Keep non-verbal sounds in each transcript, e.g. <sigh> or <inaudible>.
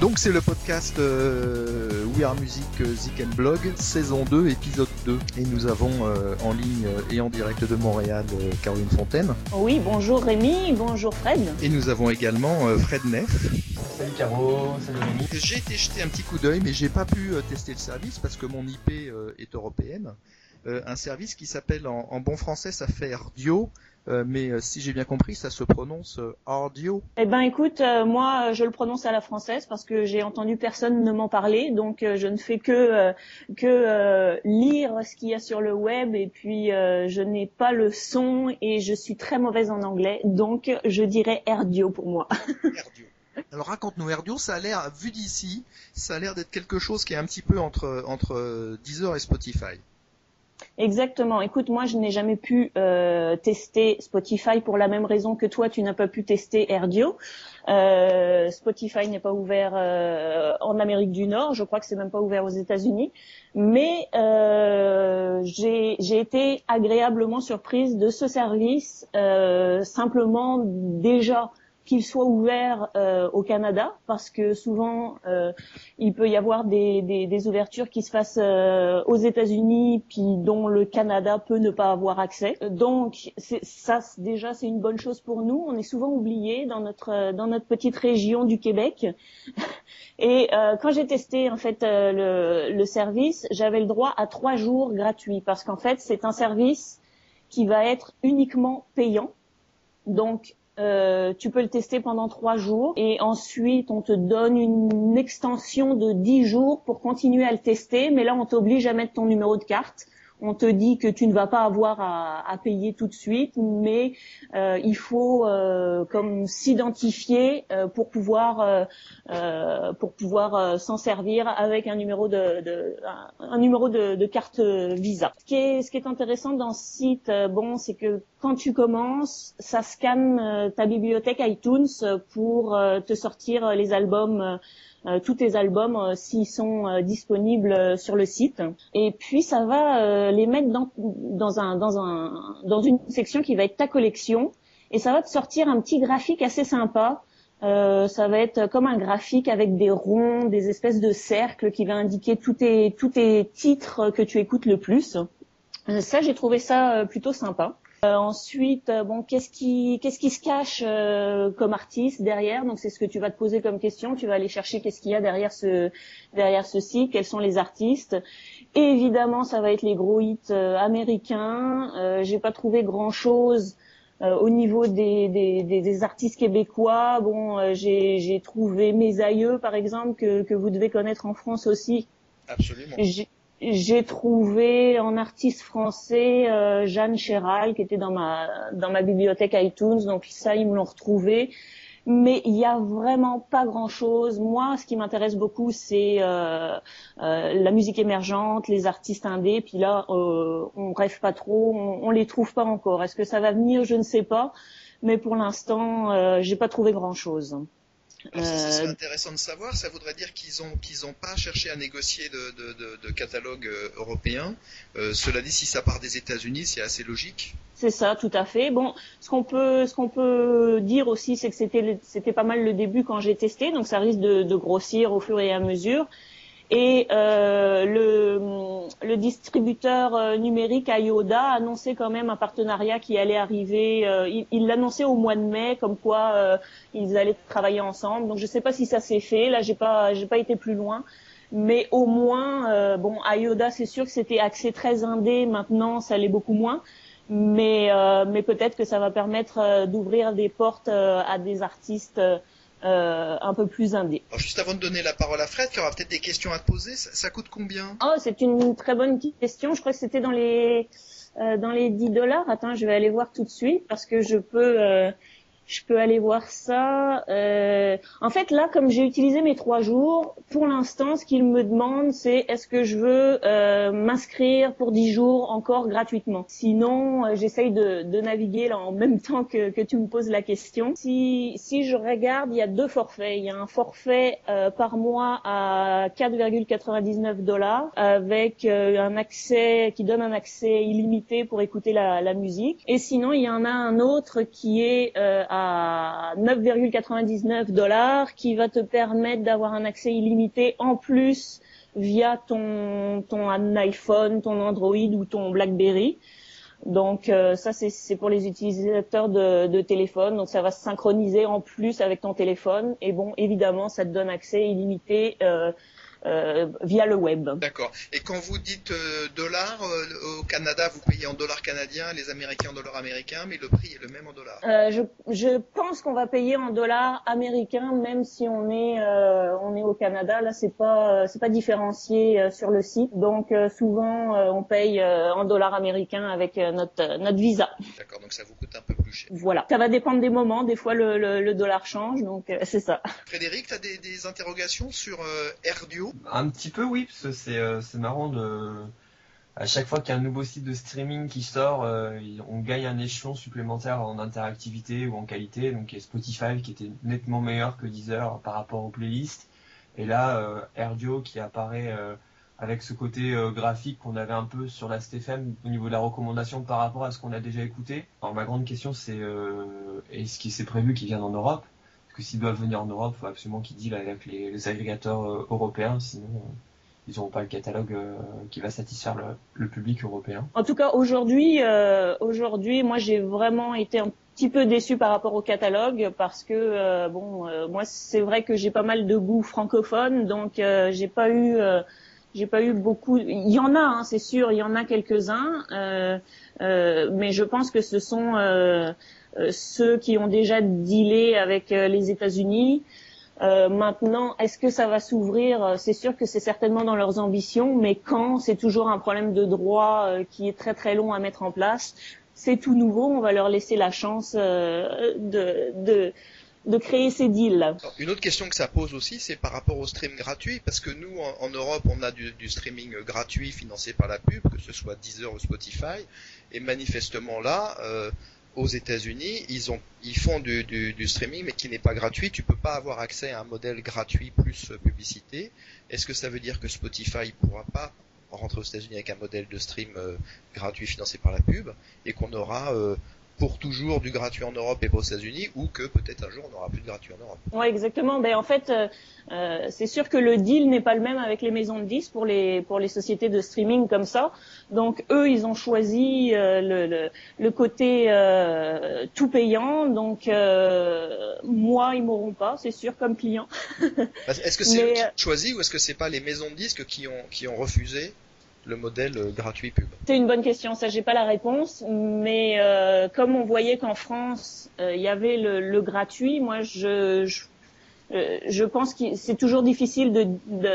Donc c'est le podcast euh, We Are Music euh, Zik and Blog, saison 2, épisode 2. Et nous avons euh, en ligne et en direct de Montréal euh, Caroline Fontaine. Oui, bonjour Rémi, bonjour Fred. Et nous avons également euh, Fred Neff. Salut Caro, salut Rémi. J'ai été jeter un petit coup d'œil, mais j'ai pas pu euh, tester le service parce que mon IP euh, est européenne. Euh, un service qui s'appelle en, en bon français, ça fait Ardio, euh, mais euh, si j'ai bien compris, ça se prononce euh, Ardio. Eh ben écoute, euh, moi je le prononce à la française parce que j'ai entendu personne ne m'en parler, donc je ne fais que que lire ce qu'il y a sur le web et puis je n'ai pas le son et je suis très mauvaise en anglais, donc je dirais Erdio pour moi. <laughs> Erdio. Alors raconte-nous Erdio, ça a l'air, vu d'ici, ça a l'air d'être quelque chose qui est un petit peu entre, entre Deezer et Spotify. Exactement. Écoute, moi, je n'ai jamais pu euh, tester Spotify pour la même raison que toi, tu n'as pas pu tester Erdio. Euh, Spotify n'est pas ouvert euh, en Amérique du Nord. Je crois que c'est même pas ouvert aux États-Unis. Mais euh, j'ai j'ai été agréablement surprise de ce service, euh, simplement déjà qu'il soit ouvert euh, au Canada, parce que souvent euh, il peut y avoir des, des, des ouvertures qui se fassent euh, aux États-Unis, puis dont le Canada peut ne pas avoir accès. Donc ça déjà c'est une bonne chose pour nous. On est souvent oublié dans notre dans notre petite région du Québec. <laughs> Et euh, quand j'ai testé en fait euh, le, le service, j'avais le droit à trois jours gratuits parce qu'en fait c'est un service qui va être uniquement payant. Donc euh, tu peux le tester pendant trois jours et ensuite on te donne une extension de dix jours pour continuer à le tester. Mais là on t'oblige à mettre ton numéro de carte. On te dit que tu ne vas pas avoir à, payer tout de suite, mais euh, il faut euh, comme s'identifier euh, pour pouvoir pour pouvoir s'en servir avec un numéro de, numéro de, carte Visa. Ce qui est ce qui est intéressant dans ce site, bon, c'est que quand tu commences, ça scanne ta bibliothèque iTunes pour te sortir les albums. Euh, tous tes albums euh, s'ils sont euh, disponibles sur le site et puis ça va les mettre dans dans un dans un dans une section qui va être ta collection et ça va te sortir un petit graphique assez sympa euh, ça va être comme un graphique avec des ronds, des espèces de cercles qui va indiquer tous tes, tous tes titres que tu écoutes le plus. Ça, j'ai trouvé ça plutôt sympa. Euh, ensuite, euh, bon, qu'est-ce qui, qu'est-ce qui se cache euh, comme artiste derrière? Donc, c'est ce que tu vas te poser comme question. Tu vas aller chercher qu'est-ce qu'il y a derrière ce, derrière ce site, quels sont les artistes. Et évidemment, ça va être les gros hits euh, américains. Euh, j'ai pas trouvé grand-chose euh, au niveau des, des, des, des artistes québécois, bon, euh, j'ai j'ai trouvé mes aïeux, par exemple, que, que vous devez connaître en France aussi. Absolument. J'ai- trouvé en artiste français euh, Jeanne Chéral, qui était dans ma dans ma bibliothèque iTunes, donc ça ils me l'ont retrouvé. Mais il y a vraiment pas grand chose. Moi, ce qui m'intéresse beaucoup, c'est euh, euh, la musique émergente, les artistes indés. Puis là, euh, on rêve pas trop, on, on les trouve pas encore. Est-ce que ça va venir? Je ne sais pas. Mais pour l'instant, euh, j'ai pas trouvé grand chose. Alors ça, ça serait Euh, intéressant de savoir. Ça voudrait dire qu'ils ont qu'ils ont pas cherché à négocier de, de, de, de catalogue euh, européen. Euh, cela dit, si ça part des États-Unis, c'est assez logique. C'est ça, tout à fait. Bon, ce qu'on peut, ce qu'on peut dire aussi, c'est que c'était, pas mal le début quand j'ai testé, donc ça risque de, de grossir au fur et à mesure. Et euh, le, le distributeur euh, numérique IODA a annoncé quand même un partenariat qui allait arriver. euh, il l'annonçait au mois de mai, comme quoi euh, ils allaient travailler ensemble. Donc je sais pas si ça s'est fait. Là, j'ai pas, j'ai pas été plus loin. Mais au moins, euh, bon, IODA, c'est sûr que c'était axé très indé. Maintenant, ça l'est beaucoup moins mais euh, mais peut-être que ça va permettre d'ouvrir des portes à des artistes euh, un peu plus. Alors juste avant de donner la parole à Fred, qui aura peut-être des questions à te poser, ça, ça coûte combien? Oh, c'est une très bonne question. Je crois que c'était dans les euh, dans les 10 dollars. Attends, je vais aller voir tout de suite parce que je peux euh, je peux aller voir ça. Euh, en fait, là, comme j'ai utilisé mes trois jours, pour l'instant, ce qu'il me demande, c'est est-ce que je veux euh, m'inscrire pour 10 jours encore gratuitement. Sinon, euh, j'essaye de, de naviguer là en même temps que, que tu me poses la question. Si, si je regarde, il y a deux forfaits. Il y a un forfait euh, par mois à 4,99 dollars avec euh, un accès qui donne un accès illimité pour écouter la, la musique. Et sinon, il y en a un autre qui est à à 9,99 dollars qui va te permettre d'avoir un accès illimité en plus via ton, iPhone, ton Android ou ton BlackBerry. Donc euh, ça c'est pour les utilisateurs de, de, téléphone, donc ça va se synchroniser en plus avec ton téléphone et bon évidemment ça te donne accès illimité euh, via le web. D'accord. Et quand vous dites euh, dollars, euh, au Canada, vous payez en dollars canadiens, les Américains en dollars américains, mais le prix est le même en dollars. je, je pense qu'on va payer en dollars américains, même si on est on est au Canada. Là, c'est pas c'est pas différencié sur le site, donc souvent on paye en dollars américains avec notre notre visa. D'accord. Donc ça vous coûte un peu plus cher. Voilà. Ça va dépendre des moments. Des fois le, le, dollar change, donc c'est ça. Frédéric, tu as des, des interrogations sur AirDuo un petit peu, oui, parce que euh, c'est marrant de. À chaque fois qu'il y a un nouveau site de streaming qui sort, euh, on gagne un échelon supplémentaire en interactivité ou en qualité. Donc il y a Spotify qui était nettement meilleur que Deezer par rapport aux playlists. Et là, euh, Erdio qui apparaît avec ce côté graphique qu'on avait un peu sur la STFM au niveau de la recommandation par rapport à ce qu'on a déjà écouté. Alors ma grande question c'est est-ce qu'il s'est prévu qu'il vienne en Europe? Que s'ils doivent venir en Europe, il faut absolument qu'ils dealent avec les, agrégateurs euh, européens, sinon euh, ils n'auront pas le catalogue euh, qui va satisfaire le, public européen. En tout cas, aujourd'hui, aujourd'hui, moi j'ai vraiment été un petit peu déçu par rapport au catalogue parce que bon, moi c'est vrai que j'ai pas mal de goût francophone, donc j'ai pas eu j'ai pas eu beaucoup. Il y en a, hein, c'est sûr, il y en a quelques-uns, mais je pense que ce sont euh, ceux qui ont déjà dealé avec euh, les États-Unis. Euh, maintenant, est-ce que ça va s'ouvrir? C'est sûr que c'est certainement dans leurs ambitions, mais quand C'est toujours un problème de droit qui est très très long à mettre en place. C'est tout nouveau, on va leur laisser la chance de, de, de créer ces deals. Une autre question que ça pose aussi, c'est par rapport au stream gratuit, parce que nous, en, Europe, on a du, streaming gratuit financé par la pub, que ce soit Deezer ou Spotify, et manifestement là, euh, aux États-Unis, ils ont, ils font du, streaming, mais qui n'est pas gratuit. Tu peux pas avoir accès à un modèle gratuit plus publicité. Est-ce que ça veut dire que Spotify pourra pas rentrer aux États-Unis avec un modèle de stream euh, gratuit financé par la pub et qu'on aura euh, pour toujours du gratuit en Europe et pas aux États-Unis ou que peut-être un jour on n'aura plus de gratuit en Europe. Oui, exactement. Ben, en fait, euh, euh, c'est sûr que le deal n'est pas le même avec les maisons de disques pour les, pour les sociétés de streaming comme ça. Donc eux, ils ont choisi euh, le, le, le, côté euh, tout payant. Donc euh, moi, ils m'auront pas, c'est sûr, comme client. est-ce que c'est eux <laughs> qui ont choisi ou est-ce que c'est pas les maisons de disques qui ont, qui ont refusé le modèle euh, gratuit pub C'est une bonne question, ça j'ai pas la réponse, mais euh, comme on voyait qu'en France euh, il y avait le, le, gratuit, moi je, je, euh, je pense que c'est toujours difficile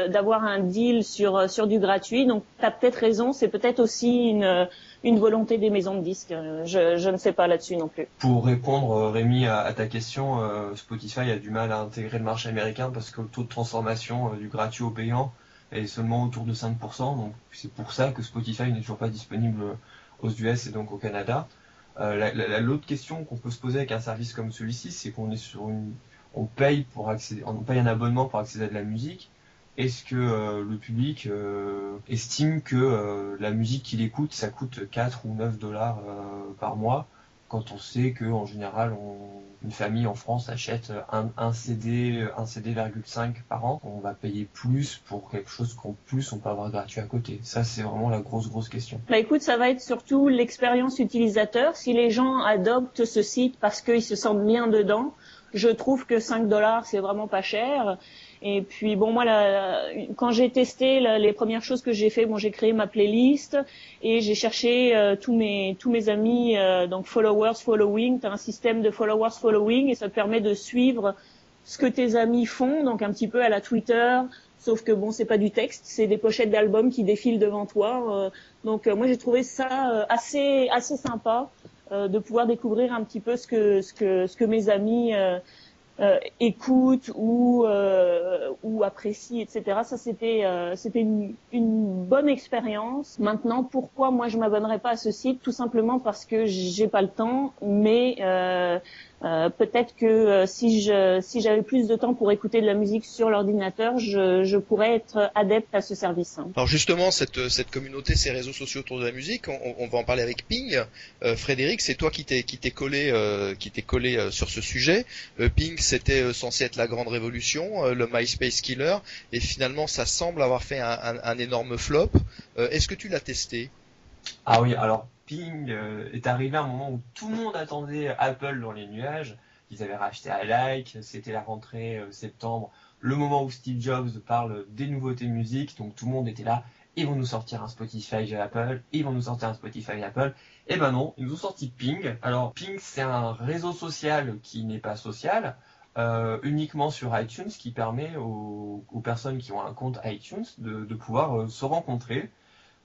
d'avoir de, un deal sur sur du gratuit, donc tu as peut-être raison, c'est peut-être aussi une une volonté des maisons de disques. Je, je ne sais pas là-dessus non plus. Pour répondre, Rémi, à, à ta question, Spotify a du mal à intégrer le marché américain parce que le taux de transformation du gratuit au payant est seulement autour de 5%. Donc c'est pour ça que Spotify n'est toujours pas disponible aux US et donc au Canada. Euh, L'autre question qu'on peut se poser avec un service comme celui-ci, c'est qu'on est sur une, on paye pour accéder, on paye un abonnement pour accéder à de la musique. Est-ce que euh, le public euh, estime que la musique qu'il écoute, ça coûte 4 ou 9 dollars par mois? Quand on sait que en général une famille en France achète un, CD un CD,5 par an, on va payer plus pour quelque chose qu'en plus on peut avoir gratuit à côté. Ça c'est vraiment la grosse grosse question. Bah écoute, ça va être surtout l'expérience utilisateur. Si les gens adoptent ce site parce qu'ils se sentent bien dedans, je trouve que 5 dollars c'est vraiment pas cher. Et puis bon moi quand j'ai testé les premières choses que j'ai fait, bon j'ai créé ma playlist et j'ai cherché euh, tous mes tous mes amis euh, donc followers following, tu as un système de followers following et ça te permet de suivre ce que tes amis font donc un petit peu à la Twitter sauf que bon c'est pas du texte, c'est des pochettes d'albums qui défilent devant toi. Euh. donc moi j'ai trouvé ça assez assez sympa de pouvoir découvrir un petit peu ce que ce que ce que mes amis euh, écoute ou euh, ou apprécie, etc. Ça c'était euh, c'était une, une, bonne expérience. Maintenant, pourquoi moi je m'abonnerai pas à ce site? Tout simplement parce que j'ai pas le temps, mais Euh, peut-être que euh, si je si j'avais plus de temps pour écouter de la musique sur l'ordinateur, je, je pourrais être adepte à ce service. Hein. Alors justement, cette cette communauté, ces réseaux sociaux autour de la musique, on, on va en parler avec Ping. Euh, Frédéric, c'est toi qui t'es qui t'es collé euh, qui t'es collé euh, sur ce sujet. Ping, c'était censé être la grande révolution, le MySpace killer, et finalement, ça semble avoir fait un, un, un énorme flop. Est-ce que tu l'as testé? Ah oui, alors Ping euh, est arrivé à un moment où tout le monde attendait Apple dans les nuages. Ils avaient racheté iLike, c'était la rentrée euh, septembre, le moment où Steve Jobs parle des nouveautés musique, donc tout le monde était là. Ils vont nous sortir un Spotify Apple, ils vont nous sortir un Spotify Apple. Et eh ben non, ils nous ont sorti Ping. Alors Ping, c'est un réseau social qui n'est pas social, euh, uniquement sur iTunes, qui permet aux, personnes qui ont un compte iTunes de pouvoir se rencontrer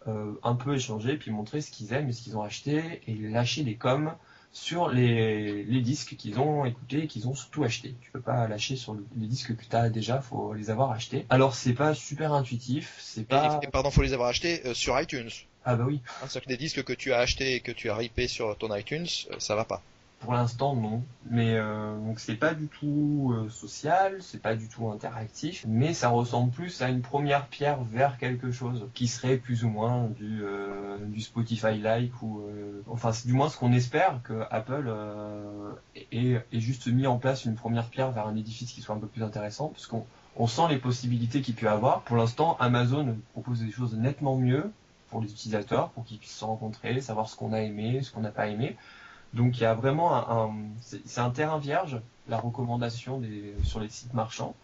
euh, un peu échanger, puis montrer ce qu'ils aiment et ce qu'ils ont acheté, et lâcher des coms sur les, les disques qu'ils ont écoutés et qu'ils ont surtout acheté. Tu peux pas lâcher sur les disques que tu as déjà, faut les avoir achetés. Alors c'est pas super intuitif, c'est pas... Et, pardon, faut les avoir achetés euh, sur iTunes. Ah bah oui. Ah, C'est-à-dire que des disques que tu as achetés et que tu as ripé sur ton iTunes, euh, ça va pas. Pour l'instant, non. Mais euh, donc c'est pas du tout euh, social, c'est pas du tout interactif, mais ça ressemble plus à une première pierre vers quelque chose qui serait plus ou moins du, euh, du Spotify-like ou euh, enfin c'est du moins ce qu'on espère que Apple euh, ait, juste mis en place une première pierre vers un édifice qui soit un peu plus intéressant, parce qu'on on sent les possibilités qu'il peut avoir. Pour l'instant, Amazon propose des choses nettement mieux pour les utilisateurs, pour qu'ils puissent se rencontrer, savoir ce qu'on a aimé, ce qu'on n'a pas aimé. Donc il y a vraiment un, c'est un terrain vierge, la recommandation sur les sites marchands.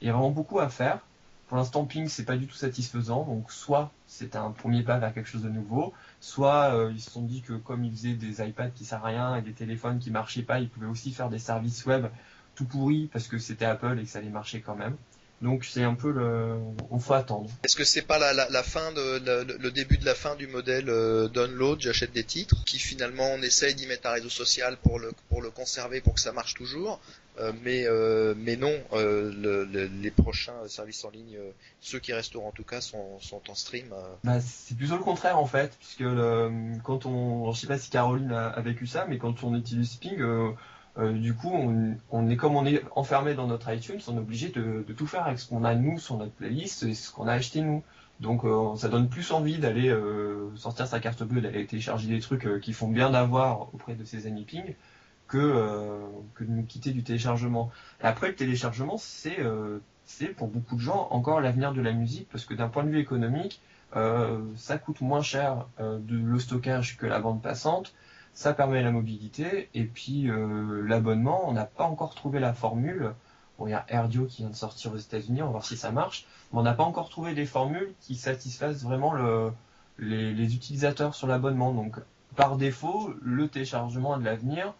Il y a vraiment beaucoup à faire. Pour l'instant, Ping, c'est pas du tout satisfaisant. Donc soit c'est un premier pas vers quelque chose de nouveau, soit euh, ils se sont dit que comme ils faisaient des iPads qui servent à rien et des téléphones qui marchaient pas, ils pouvaient aussi faire des services web tout pourris parce que c'était Apple et que ça allait marcher quand même. Donc c'est un peu le, on faut attendre. Est-ce que c'est pas la, la, la, fin de la, le début de la fin du modèle euh, download, j'achète des titres, qui finalement on essaye d'y mettre un réseau social pour le pour le conserver pour que ça marche toujours, euh, mais euh, mais non, le, le, les prochains services en ligne, ceux qui resteront en tout cas sont sont en stream. Bah, c'est plutôt le contraire en fait, puisque le, quand on, je sais pas si Caroline a, a vécu ça, mais quand on utilise Ping euh, du coup, on, est comme on est enfermé dans notre iTunes, on est obligé de, tout faire avec ce qu'on a nous sur notre playlist et ce qu'on a acheté nous. Donc euh, ça donne plus envie d'aller euh, sortir sa carte bleue, d'aller télécharger des trucs qui font bien d'avoir auprès de ses amis ping que, que de nous quitter du téléchargement. Après le téléchargement, c'est c'est pour beaucoup de gens encore l'avenir de la musique parce que d'un point de vue économique, ça coûte moins cher de le stockage que la bande passante ça permet la mobilité et puis euh, l'abonnement, on n'a pas encore trouvé la formule. Il y a Airdio qui vient de sortir aux États-Unis, on va voir si ça marche, mais on n'a pas encore trouvé des formules qui satisfassent vraiment le, les, les utilisateurs sur l'abonnement. Donc, par défaut, le téléchargement a de l'avenir.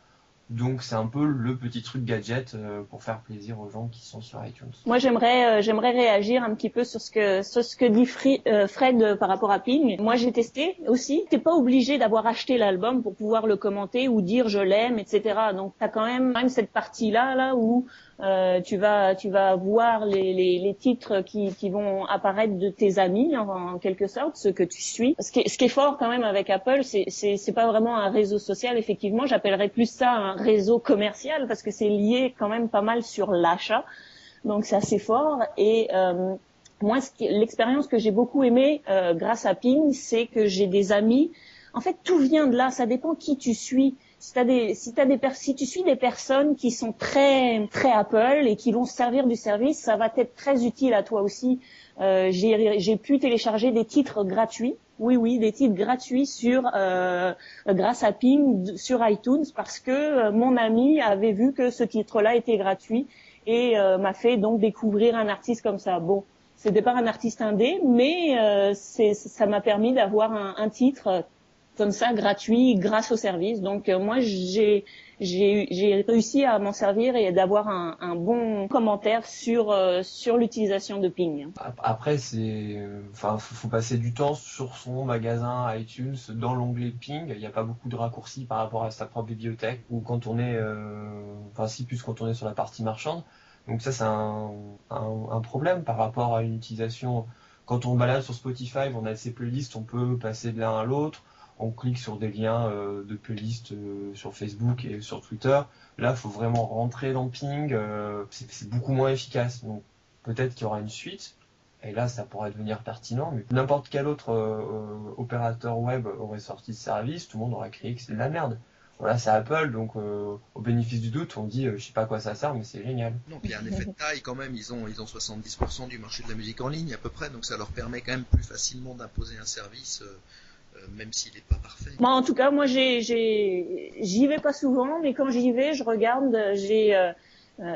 Donc c'est un peu le petit truc gadget euh, pour faire plaisir aux gens qui sont sur iTunes. Moi j'aimerais euh, j'aimerais réagir un petit peu sur ce que sur ce que dit euh, Fred euh, par rapport à Ping. Moi j'ai testé aussi. T'es pas obligé d'avoir acheté l'album pour pouvoir le commenter ou dire je l'aime, etc. Donc t'as quand même même cette partie là là où euh, tu vas tu vas voir les, les, les titres qui, qui vont apparaître de tes amis en, quelque sorte ceux que tu suis. Ce qui ce qui est fort quand même avec Apple c'est c'est c'est pas vraiment un réseau social. Effectivement j'appellerais plus ça un réseau commercial parce que c'est lié quand même pas mal sur l'achat. Donc c'est assez fort. Et euh, moi l'expérience que j'ai beaucoup aimée euh, grâce à Ping c'est que j'ai des amis. En fait tout vient de là. Ça dépend qui tu suis si, as des, si, as des si tu suis des personnes qui sont très, très Apple et qui vont se servir du service, ça va être très utile à toi aussi. Euh, J'ai pu télécharger des titres gratuits. Oui, oui, des titres gratuits sur euh, grâce à Ping sur iTunes parce que euh, mon ami avait vu que ce titre-là était gratuit et euh, m'a fait donc découvrir un artiste comme ça. Bon, c'était pas un artiste indé, mais euh, ça m'a permis d'avoir un, un titre comme ça gratuit grâce au service. Donc euh, moi j'ai réussi à m'en servir et d'avoir un, bon commentaire sur euh, sur l'utilisation de Ping. Après c'est enfin faut passer du temps sur son magasin iTunes dans l'onglet Ping, il n'y a pas beaucoup de raccourcis par rapport à sa propre bibliothèque ou quand on est euh, enfin si plus quand on est sur la partie marchande. Donc ça c'est un, un, un problème par rapport à une utilisation quand on balade sur Spotify, on a ses playlists, on peut passer de l'un à l'autre on clique sur des liens de playlist sur Facebook et sur Twitter. Là, il faut vraiment rentrer dans Ping. c'est beaucoup moins efficace. Donc peut-être qu'il y aura une suite. Et là, ça pourrait devenir pertinent, mais n'importe quel autre opérateur web aurait sorti ce service, tout le monde aurait crié que c'est de la merde voilà, c'est Apple, donc euh, au bénéfice du doute, on dit, euh, je sais pas à quoi ça sert, mais c'est génial. Non, il y a un effet de taille quand même. Ils ont, ils ont 70% du marché de la musique en ligne à peu près, donc ça leur permet quand même plus facilement d'imposer un service. Euh, même s'il n'est pas parfait. Moi, en tout cas, moi, j'y vais pas souvent, mais quand j'y vais, je regarde, j'ai,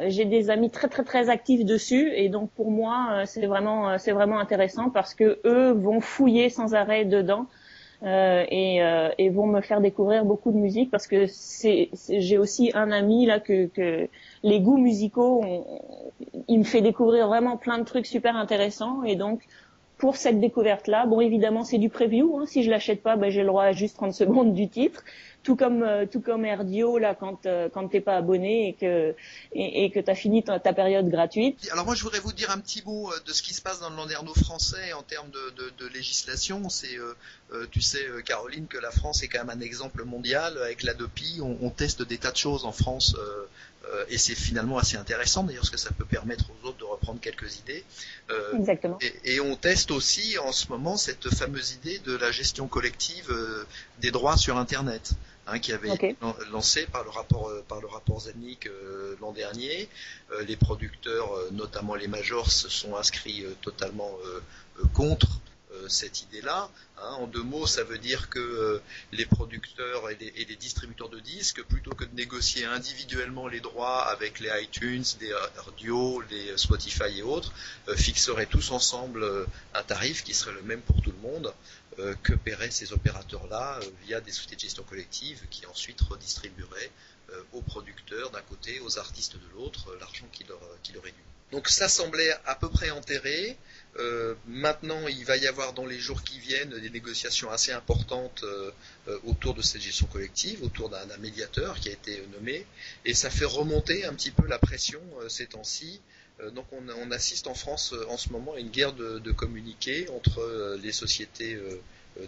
j'ai des amis très très très actifs dessus, et donc pour moi, c'est vraiment, c'est vraiment intéressant parce que eux vont fouiller sans arrêt dedans. Euh, et, euh, et, vont me faire découvrir beaucoup de musique parce que j'ai aussi un ami là que, que les goûts musicaux, il me fait découvrir vraiment plein de trucs super intéressants et donc pour cette découverte là, bon évidemment c'est du preview, hein, si je l'achète pas, ben, j'ai le droit à juste 30 <laughs> secondes du titre, tout comme euh, tout comme Erdio là quand euh, quand t'es pas abonné et que et, et que t'as fini ta, période gratuite. Alors moi je voudrais vous dire un petit mot euh, de ce qui se passe dans le landerneau français en termes de, de, législation. C'est tu sais Caroline que la France est quand même un exemple mondial avec l'Adopi. On, on teste des tas de choses en France et c'est finalement assez intéressant d'ailleurs parce que ça peut permettre aux autres de reprendre quelques idées. Euh, Exactement. Et, et, on teste aussi en ce moment cette fameuse idée de la gestion collective des droits sur Internet. Hein, qui avait été lancé par le rapport euh, par le rapport euh, l'an dernier. Euh, les producteurs, notamment les majors, se sont inscrits totalement contre cette idée-là. Hein. En deux mots, ça veut dire que les producteurs et les, distributeurs de disques, plutôt que de négocier individuellement les droits avec les iTunes, les Radio, les Spotify et autres, fixeraient tous ensemble un tarif qui serait le même pour tout le monde. Euh, que paieraient ces opérateurs-là euh, via des sociétés de gestion collective qui ensuite redistribueraient euh, aux producteurs d'un côté, aux artistes de l'autre, l'argent qui leur, qui leur est dû. Donc ça semblait à peu près enterré. Maintenant, il va y avoir dans les jours qui viennent des négociations assez importantes autour de cette gestion collective, autour d'un médiateur qui a été nommé, et ça fait remonter un petit peu la pression ces temps-ci. Euh, donc on, assiste en France euh, en ce moment à une guerre de, communiqués entre euh, les sociétés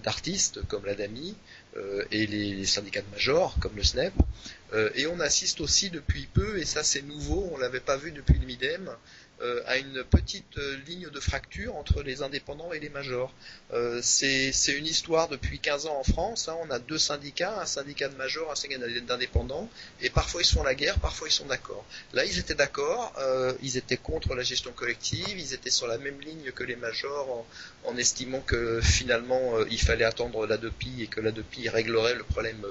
d'artistes comme l'ADAMI et les, syndicats de majors comme le SNEP. et on assiste aussi depuis peu, et ça c'est nouveau, on l'avait pas vu depuis le MIDEM, euh, à une petite euh, ligne de fracture entre les indépendants et les majors. Euh, c'est une histoire depuis 15 ans en France. Hein. on a deux syndicats, un syndicat de majors, un syndicat d'indépendants, et parfois ils sont la guerre, parfois ils sont d'accord. Là, ils étaient d'accord, ils étaient contre la gestion collective, ils étaient sur la même ligne que les majors en, estimant que finalement il fallait attendre la DEPI et que la DEPI réglerait le problème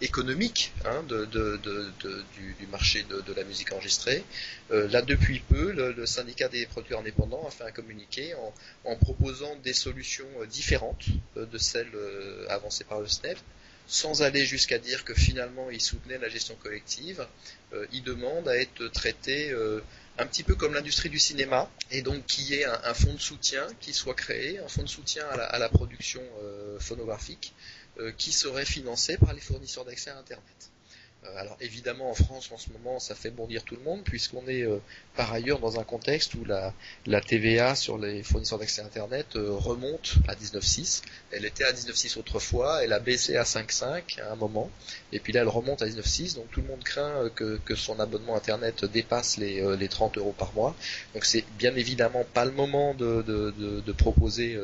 économique hein, du, marché de, la musique enregistrée. là, depuis peu, le, syndicat des producteurs indépendants a fait un communiqué en, proposant des solutions euh, différentes euh, de celles euh, avancées par le SNEP, sans aller jusqu'à dire que finalement il soutenait la gestion collective. il demande à être traité un petit peu comme l'industrie du cinéma, et donc qu'il y ait un, fonds de soutien qui soit créé, un fonds de soutien à la, production phonographique, qui serait financé par les fournisseurs d'accès à Internet. Euh, alors évidemment en France en ce moment ça fait bondir tout le monde puisqu'on est euh, par ailleurs dans un contexte où la, TVA sur les fournisseurs d'accès Internet euh, remonte à 19,6. Elle était à 19,6 autrefois, elle a baissé à 5,5 à un moment et puis là elle remonte à 19,6 donc tout le monde craint que, son abonnement Internet dépasse les, les 30 euros par mois. Donc c'est bien évidemment pas le moment de proposer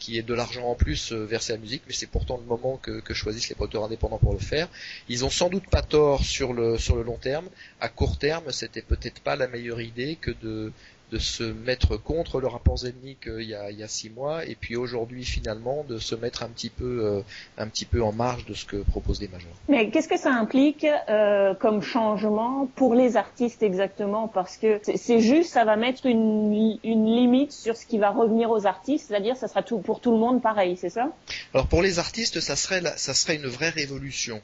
qui est de l'argent en plus euh, versé à la musique, mais c'est pourtant le moment que, choisissent les producteurs indépendants pour le faire. Ils ont sans doute pas tort sur le sur le long terme. À court terme, c'était peut-être pas la meilleure idée que de de se mettre contre le rapport Zelnik euh, il, y a, il y a six mois et puis aujourd'hui finalement de se mettre un petit peu euh, un petit peu en marge de ce que proposent les majors. Mais qu'est-ce que ça implique euh, comme changement pour les artistes exactement? Parce que c'est juste ça va mettre une, une limite sur ce qui va revenir aux artistes, c'est-à-dire ça sera tout pour tout le monde pareil, c'est ça? Alors pour les artistes, ça serait ça serait une vraie révolution.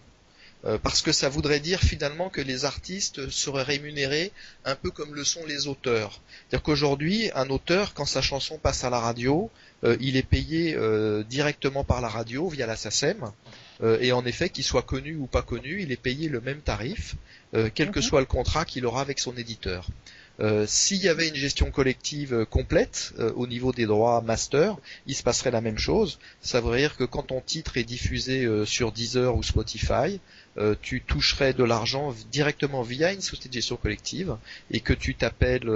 Euh, parce que ça voudrait dire finalement que les artistes seraient rémunérés un peu comme le sont les auteurs. C'est-à-dire qu'aujourd'hui, un auteur, quand sa chanson passe à la radio, euh, il est payé euh, directement par la radio via la SACEM. et en effet, qu'il soit connu ou pas connu, il est payé le même tarif, quel que mhm. soit le contrat qu'il aura avec son éditeur. Euh, s'il y avait une gestion collective complète euh, au niveau des droits master, il se passerait la même chose. Ça veut dire que quand ton titre est diffusé sur Deezer ou Spotify, tu toucherais de l'argent directement via une société de gestion collective et que tu t'appelles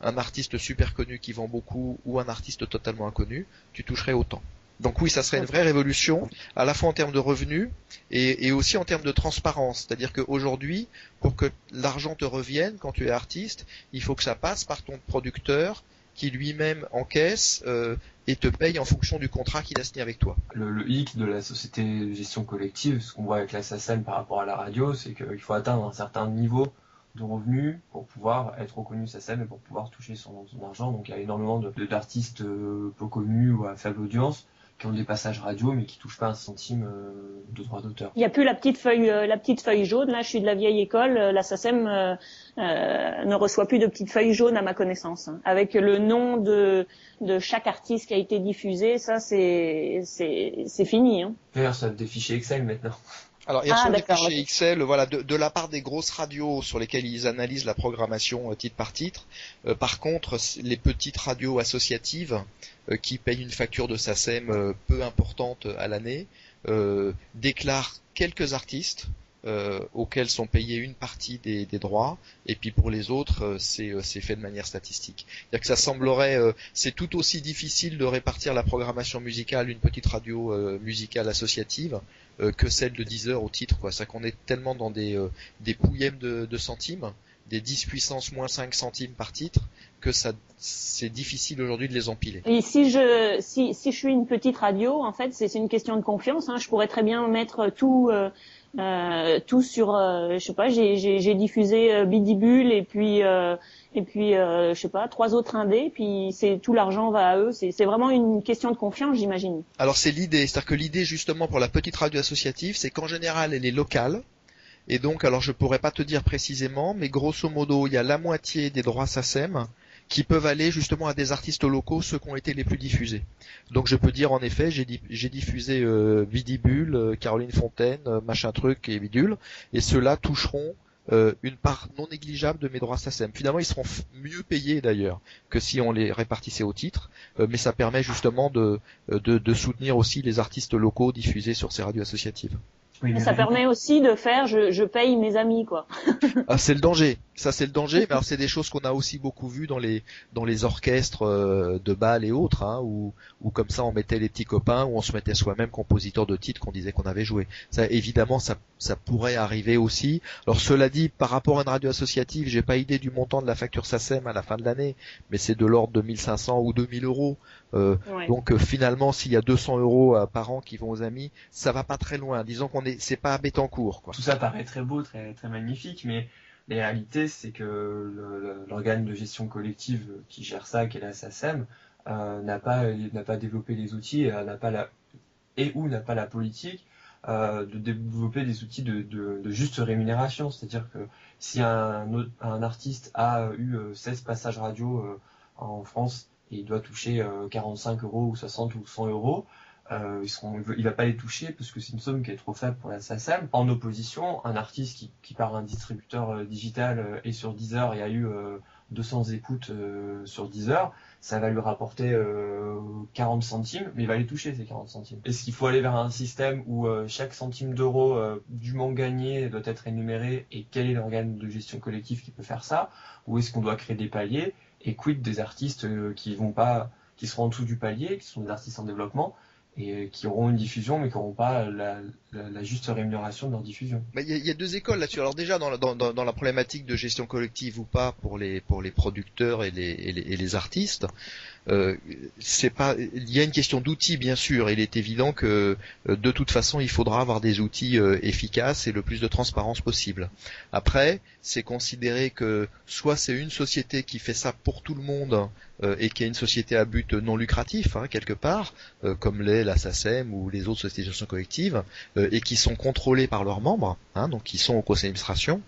un artiste super connu qui vend beaucoup ou un artiste totalement inconnu, tu toucherais autant. Donc oui, ça serait une vraie révolution, à la fois en termes de revenus et, aussi en termes de transparence. C'est-à-dire qu'aujourd'hui, pour que l'argent te revienne quand tu es artiste, il faut que ça passe par ton producteur qui lui-même encaisse euh, et te paye en fonction du contrat qu'il a signé avec toi. Le, hic de la société de gestion collective, ce qu'on voit avec la SACEM par rapport à la radio, c'est qu'il faut atteindre un certain niveau de revenus pour pouvoir être reconnu SACEM et pour pouvoir toucher son, argent. Donc il y a énormément d'artistes euh, peu connus ou à faible audience qui ont des passages radio mais qui touchent pas un centime euh, de droit d'auteur. Il n'y a plus la petite feuille euh, la petite feuille jaune là, je suis de la vieille école, euh, la SACEM euh, ne reçoit plus de petites feuilles jaunes à ma connaissance hein. avec le nom de de chaque artiste qui a été diffusé, ça c'est c'est c'est fini hein. D'ailleurs, ça des fichiers Excel maintenant. Alors, il y a ah, des fichiers Excel, voilà, de, de, la part des grosses radios sur lesquelles ils analysent la programmation euh, titre par titre. Euh, par contre, les petites radios associatives euh, qui payent une facture de SACEM peu importante à l'année déclarent quelques artistes euh, auxquels sont payés une partie des, des, droits, et puis pour les autres, c'est fait de manière statistique. C'est-à-dire que ça semblerait, c'est tout aussi difficile de répartir la programmation musicale d'une petite radio musicale associative euh, que celle de 10 heures au titre. Ça qu'on est tellement dans des, euh, des pouillèmes de, de, centimes, des 10 puissance moins 5 centimes par titre, que ça c'est difficile aujourd'hui de les empiler. Et si je si, si je suis une petite radio, en fait, c'est une question de confiance. Hein. Je pourrais très bien mettre tout euh, euh tout sur, euh, je sais pas, j'ai diffusé euh, Bidibule et puis et puis euh, je sais pas trois autres indés puis c'est tout l'argent va à eux. C'est vraiment une question de confiance j'imagine. Alors c'est l'idée c'est-à-dire que l'idée justement pour la petite radio associative c'est qu'en général elle est locale. Et donc alors je pourrais pas te dire précisément mais grosso modo il y a la moitié des droits SACEM qui peuvent aller justement à des artistes locaux, ceux qui ont été les plus diffusés. Donc je peux dire en effet, j'ai diffusé euh, Vidibule, euh, Caroline Fontaine, euh, machin truc et Vidule, et ceux-là toucheront une part non négligeable de mes droits SACEM. Finalement, ils seront mieux payés d'ailleurs que si on les répartissait au titre, mais ça permet justement de, soutenir aussi les artistes locaux diffusés sur ces radios associatives ça permet aussi de faire, je, je paye mes amis, quoi. <laughs> ah, c'est le danger. Ça, c'est le danger. <laughs> Mais alors, c'est des choses qu'on a aussi beaucoup vues dans les dans les orchestres euh, de bal et autres, hein, où, où comme ça, on mettait les petits copains, où on se mettait soi-même compositeur de titres qu'on disait qu'on avait joué. Ça, évidemment, ça ça pourrait arriver aussi. Alors, cela dit, par rapport à une radio associative, j'ai pas idée du montant de la facture SACEM à la fin de l'année, mais c'est de l'ordre de 1500 ou 2000 euros. Euh, donc euh, finalement, s'il y a 200 euros euh, par an qui vont aux amis, ça va pas très loin. Disons qu'on est, c'est pas à court Quoi. Tout ça paraît très beau, très très magnifique, mais la réalité, c'est que l'organe de gestion collective qui gère ça, qui est la SACEM, n'a pas n'a pas développé les outils, n'a pas la et ou n'a pas la politique de développer des outils de, de, juste rémunération. C'est-à-dire que si un, un artiste a eu 16 passages radio en France il doit toucher 45 euh, euros ou 60 ou 100 euros, euh, il va pas les toucher parce que c'est une somme qui est trop faible pour la SACEM. En opposition, un artiste qui, qui part un distributeur euh, digital et sur Deezer, y a eu 200 écoutes sur Deezer, ça va lui rapporter 40 centimes, mais il va les toucher ces 40 centimes. Est-ce qu'il faut aller vers un système où chaque centime d'euro dûment gagné doit être énuméré et quel est l'organe de gestion collective qui peut faire ça? Ou est-ce qu'on doit créer des paliers et quid des artistes euh, qui vont pas, qui seront en dessous du palier, qui sont des artistes en développement et qui auront une diffusion mais qui n'auront pas la, la, juste rémunération de leur diffusion. Il y, a, deux écoles là-dessus. Alors déjà dans la, problématique de gestion collective ou pas pour les pour les producteurs et les, les, artistes, euh, pas. Il y a une question d'outils bien sûr. Il est évident que euh, de toute façon il faudra avoir des outils euh, efficaces et le plus de transparence possible. Après, c'est considérer que soit c'est une société qui fait ça pour tout le monde et qui est une société à but non lucratif hein, quelque part, comme l'est la SACEM ou les autres sociétés de gestion collective, et qui sont contrôlés par leurs membres, hein, donc qui sont au conseil d'administration,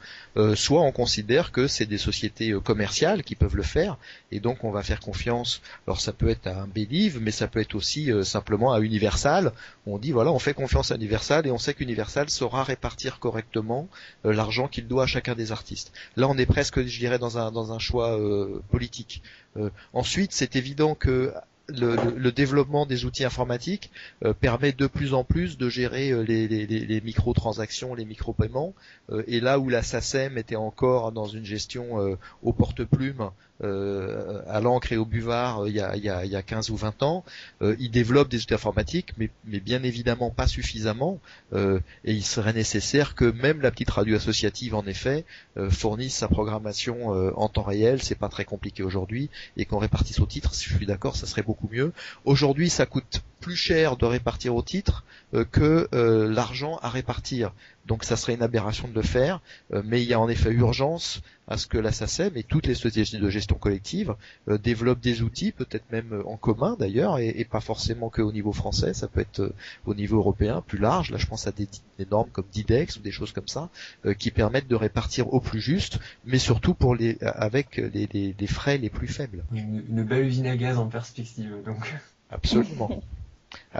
soit on considère que c'est des sociétés commerciales qui peuvent le faire, et donc on va faire confiance. Alors ça peut être à un Believe, mais ça peut être aussi simplement à Universal. On dit voilà, on fait confiance à Universal et on sait qu'Universal saura répartir correctement l'argent qu'il doit à chacun des artistes. Là, on est presque, je dirais, dans un dans un choix politique. ensuite, c'est évident que le, développement des outils informatiques euh, permet de plus en plus de gérer euh, les, les, les microtransactions, les micro-paiements. Euh, et là où la SACEM était encore dans une gestion au porte-plume, à l'encre et au buvard il y, a, il, y a, il, y a, 15 ou 20 ans, ils développent des outils informatiques, mais, mais bien évidemment pas suffisamment. et il serait nécessaire que même la petite radio associative, en effet, fournisse sa programmation en temps réel. C'est pas très compliqué aujourd'hui, et qu'on répartisse au titre. Si je suis d'accord, ça serait beaucoup mieux. Aujourd'hui, ça coûte plus cher de répartir au titre euh, que euh, l'argent à répartir. Donc ça serait une aberration de le faire, euh, mais il y a en effet urgence à ce que la SACEM et toutes les sociétés de gestion collective développent des outils, peut-être même en commun d'ailleurs, et, pas forcément qu'au niveau français, ça peut être au niveau européen, plus large. Là, je pense à des, normes comme Didex ou des choses comme ça, qui permettent de répartir au plus juste, mais surtout pour les avec les, frais les plus faibles. Une, une belle usine à gaz en perspective, donc. Absolument. <laughs>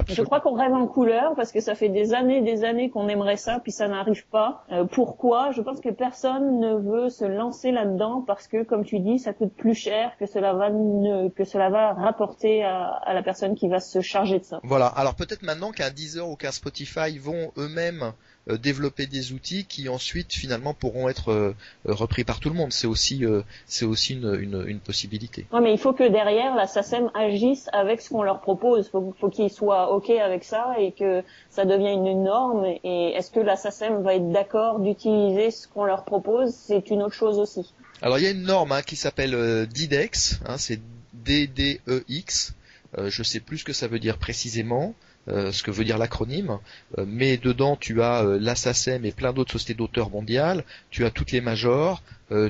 Je crois qu'on rêve en couleur parce que ça fait des années, des années qu'on aimerait ça, puis ça n'arrive pas. Euh, pourquoi? Je pense que personne ne veut se lancer là-dedans parce que, comme tu dis, ça coûte plus cher que cela va que cela va rapporter à, la personne qui va se charger de ça. Voilà. Alors peut-être maintenant qu'un Deezer ou qu'un Spotify vont eux-mêmes développer des outils qui ensuite finalement pourront être euh, repris par tout le monde. C'est aussi euh, c'est aussi une, une, une, possibilité. Ouais, mais il faut que derrière la SACEM agisse avec ce qu'on leur propose. Faut, faut qu'ils soient ok avec ça et que ça devienne une norme. Et est-ce que la SACEM va être d'accord d'utiliser ce qu'on leur propose? C'est une autre chose aussi. Alors il y a une norme hein, qui s'appelle DIDEX, hein, c'est D-D-E-X. Euh, je sais plus ce que ça veut dire précisément. Euh, ce que veut dire l'acronyme, euh, mais dedans tu as euh, la et plein d'autres sociétés d'auteurs mondiales, tu as toutes les majors,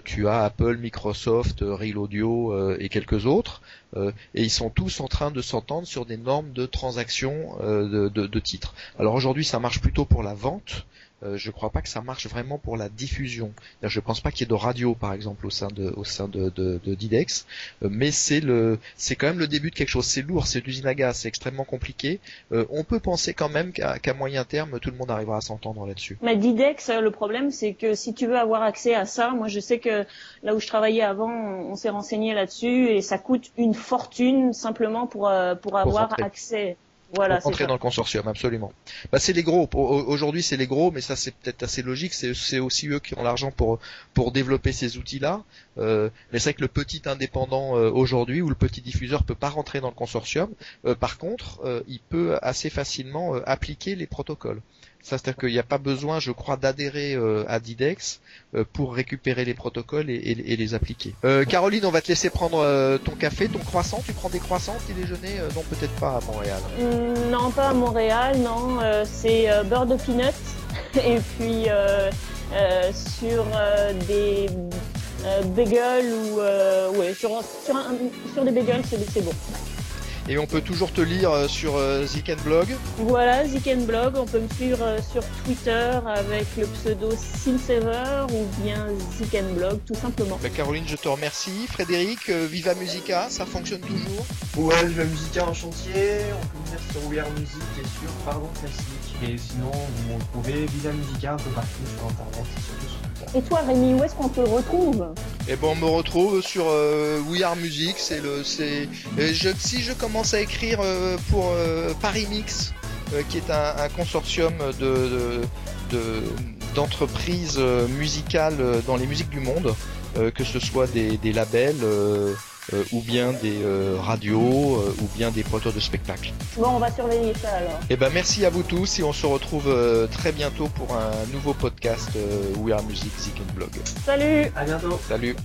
tu as Apple, Microsoft, Real Audio et quelques autres, et ils sont tous en train de s'entendre sur des normes de transaction de, de titres. Alors aujourd'hui ça marche plutôt pour la vente, euh, je crois pas que ça marche vraiment pour la diffusion. Je pense pas qu'il y ait de radio par exemple au sein de au sein de, de, de Didex, euh, mais c'est le c'est quand même le début de quelque chose. C'est lourd, c'est l'usine à gaz, c'est extrêmement compliqué. Euh, on peut penser quand même qu'à moyen terme tout le monde arrivera à s'entendre là-dessus. Mais Didex, le problème c'est que si tu veux avoir accès à ça, moi je sais que là où je travaillais avant, on, s'est renseigné là-dessus et ça coûte une fortune simplement pour pour avoir accès. Voilà, pour entrer dans le consortium, absolument. Bah, c'est les gros. Aujourd'hui, c'est les gros, mais ça, c'est peut-être assez logique. C'est aussi eux qui ont l'argent pour pour développer ces outils-là. Euh, mais c'est vrai que le petit indépendant euh, aujourd'hui ou le petit diffuseur peut pas rentrer dans le consortium. Euh, par contre, euh, il peut assez facilement appliquer les protocoles. C'est-à-dire qu'il n'y a pas besoin, je crois, d'adhérer euh, à Didex euh, pour récupérer les protocoles et, les appliquer. Euh, Caroline, on va te laisser prendre ton café, ton croissant. Tu prends des croissants petit déjeuner Non, peut-être pas à Montréal. Mm, non, pas à Montréal, non. c'est beurre de peanut <laughs> et puis sur des bagels ou ouais, sur, sur, sur des bagels, c'est bon. Et on peut toujours te lire euh, sur euh, Blog. Voilà, Blog. On peut me suivre euh, sur Twitter avec le pseudo Sinsever ou bien Blog, tout simplement. Bah, Caroline, je te remercie. Frédéric, Viva Musica, ça fonctionne toujours? Ouais, Viva Musica en chantier. On peut venir sur We Music et sur Pardon Classique. Et sinon, vous me retrouvez Viva Musica un peu partout sur Internet et surtout sur et toi, Rémi, où est-ce qu'on te retrouve Eh ben, on me retrouve sur euh, We Are Music. C'est le, c'est, je, si je commence à écrire euh, pour euh, Paris Mix, euh, qui est un, consortium de, de, d'entreprises musicales dans les musiques du monde, que ce soit des labels. Euh, ou bien des euh, radios, euh, ou bien des proteurs de spectacles. Bon, on va surveiller ça alors. Eh ben, merci à vous tous et on se retrouve très bientôt pour un nouveau podcast We Are Music Zik Blog. Salut À bientôt Salut